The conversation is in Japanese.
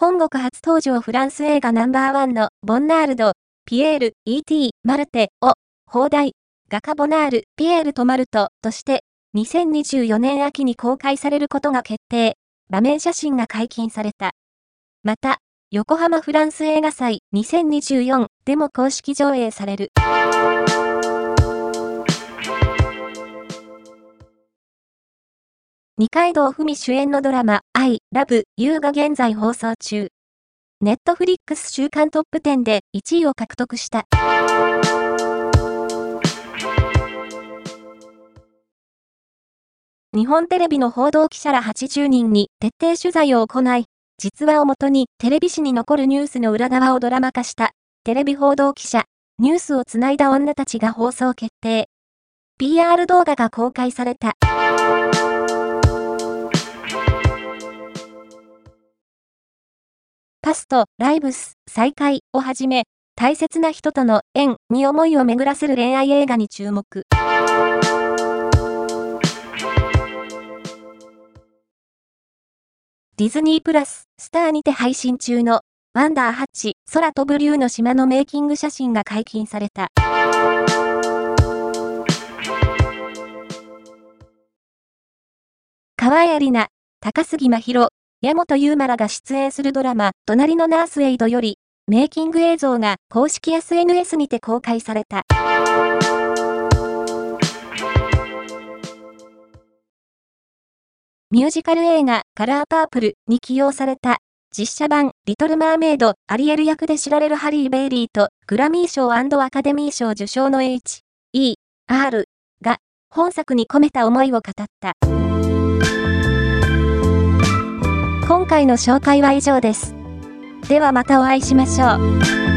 本国初登場フランス映画ナンバーワンのボンナールド、ピエール、E.T., マルテを、放題、画家ボナール、ピエールとマルトとして、2024年秋に公開されることが決定。場面写真が解禁された。また、横浜フランス映画祭2024でも公式上映される。二階堂ふみ主演のドラマ、I, Love, You が現在放送中。ネットフリックス週間トップ10で1位を獲得した。日本テレビの報道記者ら80人に徹底取材を行い、実話をもとにテレビ誌に残るニュースの裏側をドラマ化した、テレビ報道記者、ニュースをつないだ女たちが放送決定。PR 動画が公開された。パスト、ライブス、再会をはじめ、大切な人との縁に思いを巡らせる恋愛映画に注目。ディズニープラス、スターにて配信中の、ワンダーハッチ、空飛ぶ竜の島のメイキング写真が解禁された。河合里奈、高杉真宙、矢本優馬らが出演するドラマ、隣のナースエイドより、メイキング映像が公式 SNS にて公開された。ミュージカル映画カラーパープルに起用された実写版リトル・マーメイドアリエル役で知られるハリー・ベイリーとグラミー賞アカデミー賞受賞の H、E、R が本作に込めた思いを語った。今回の紹介は以上です。ではまたお会いしましょう。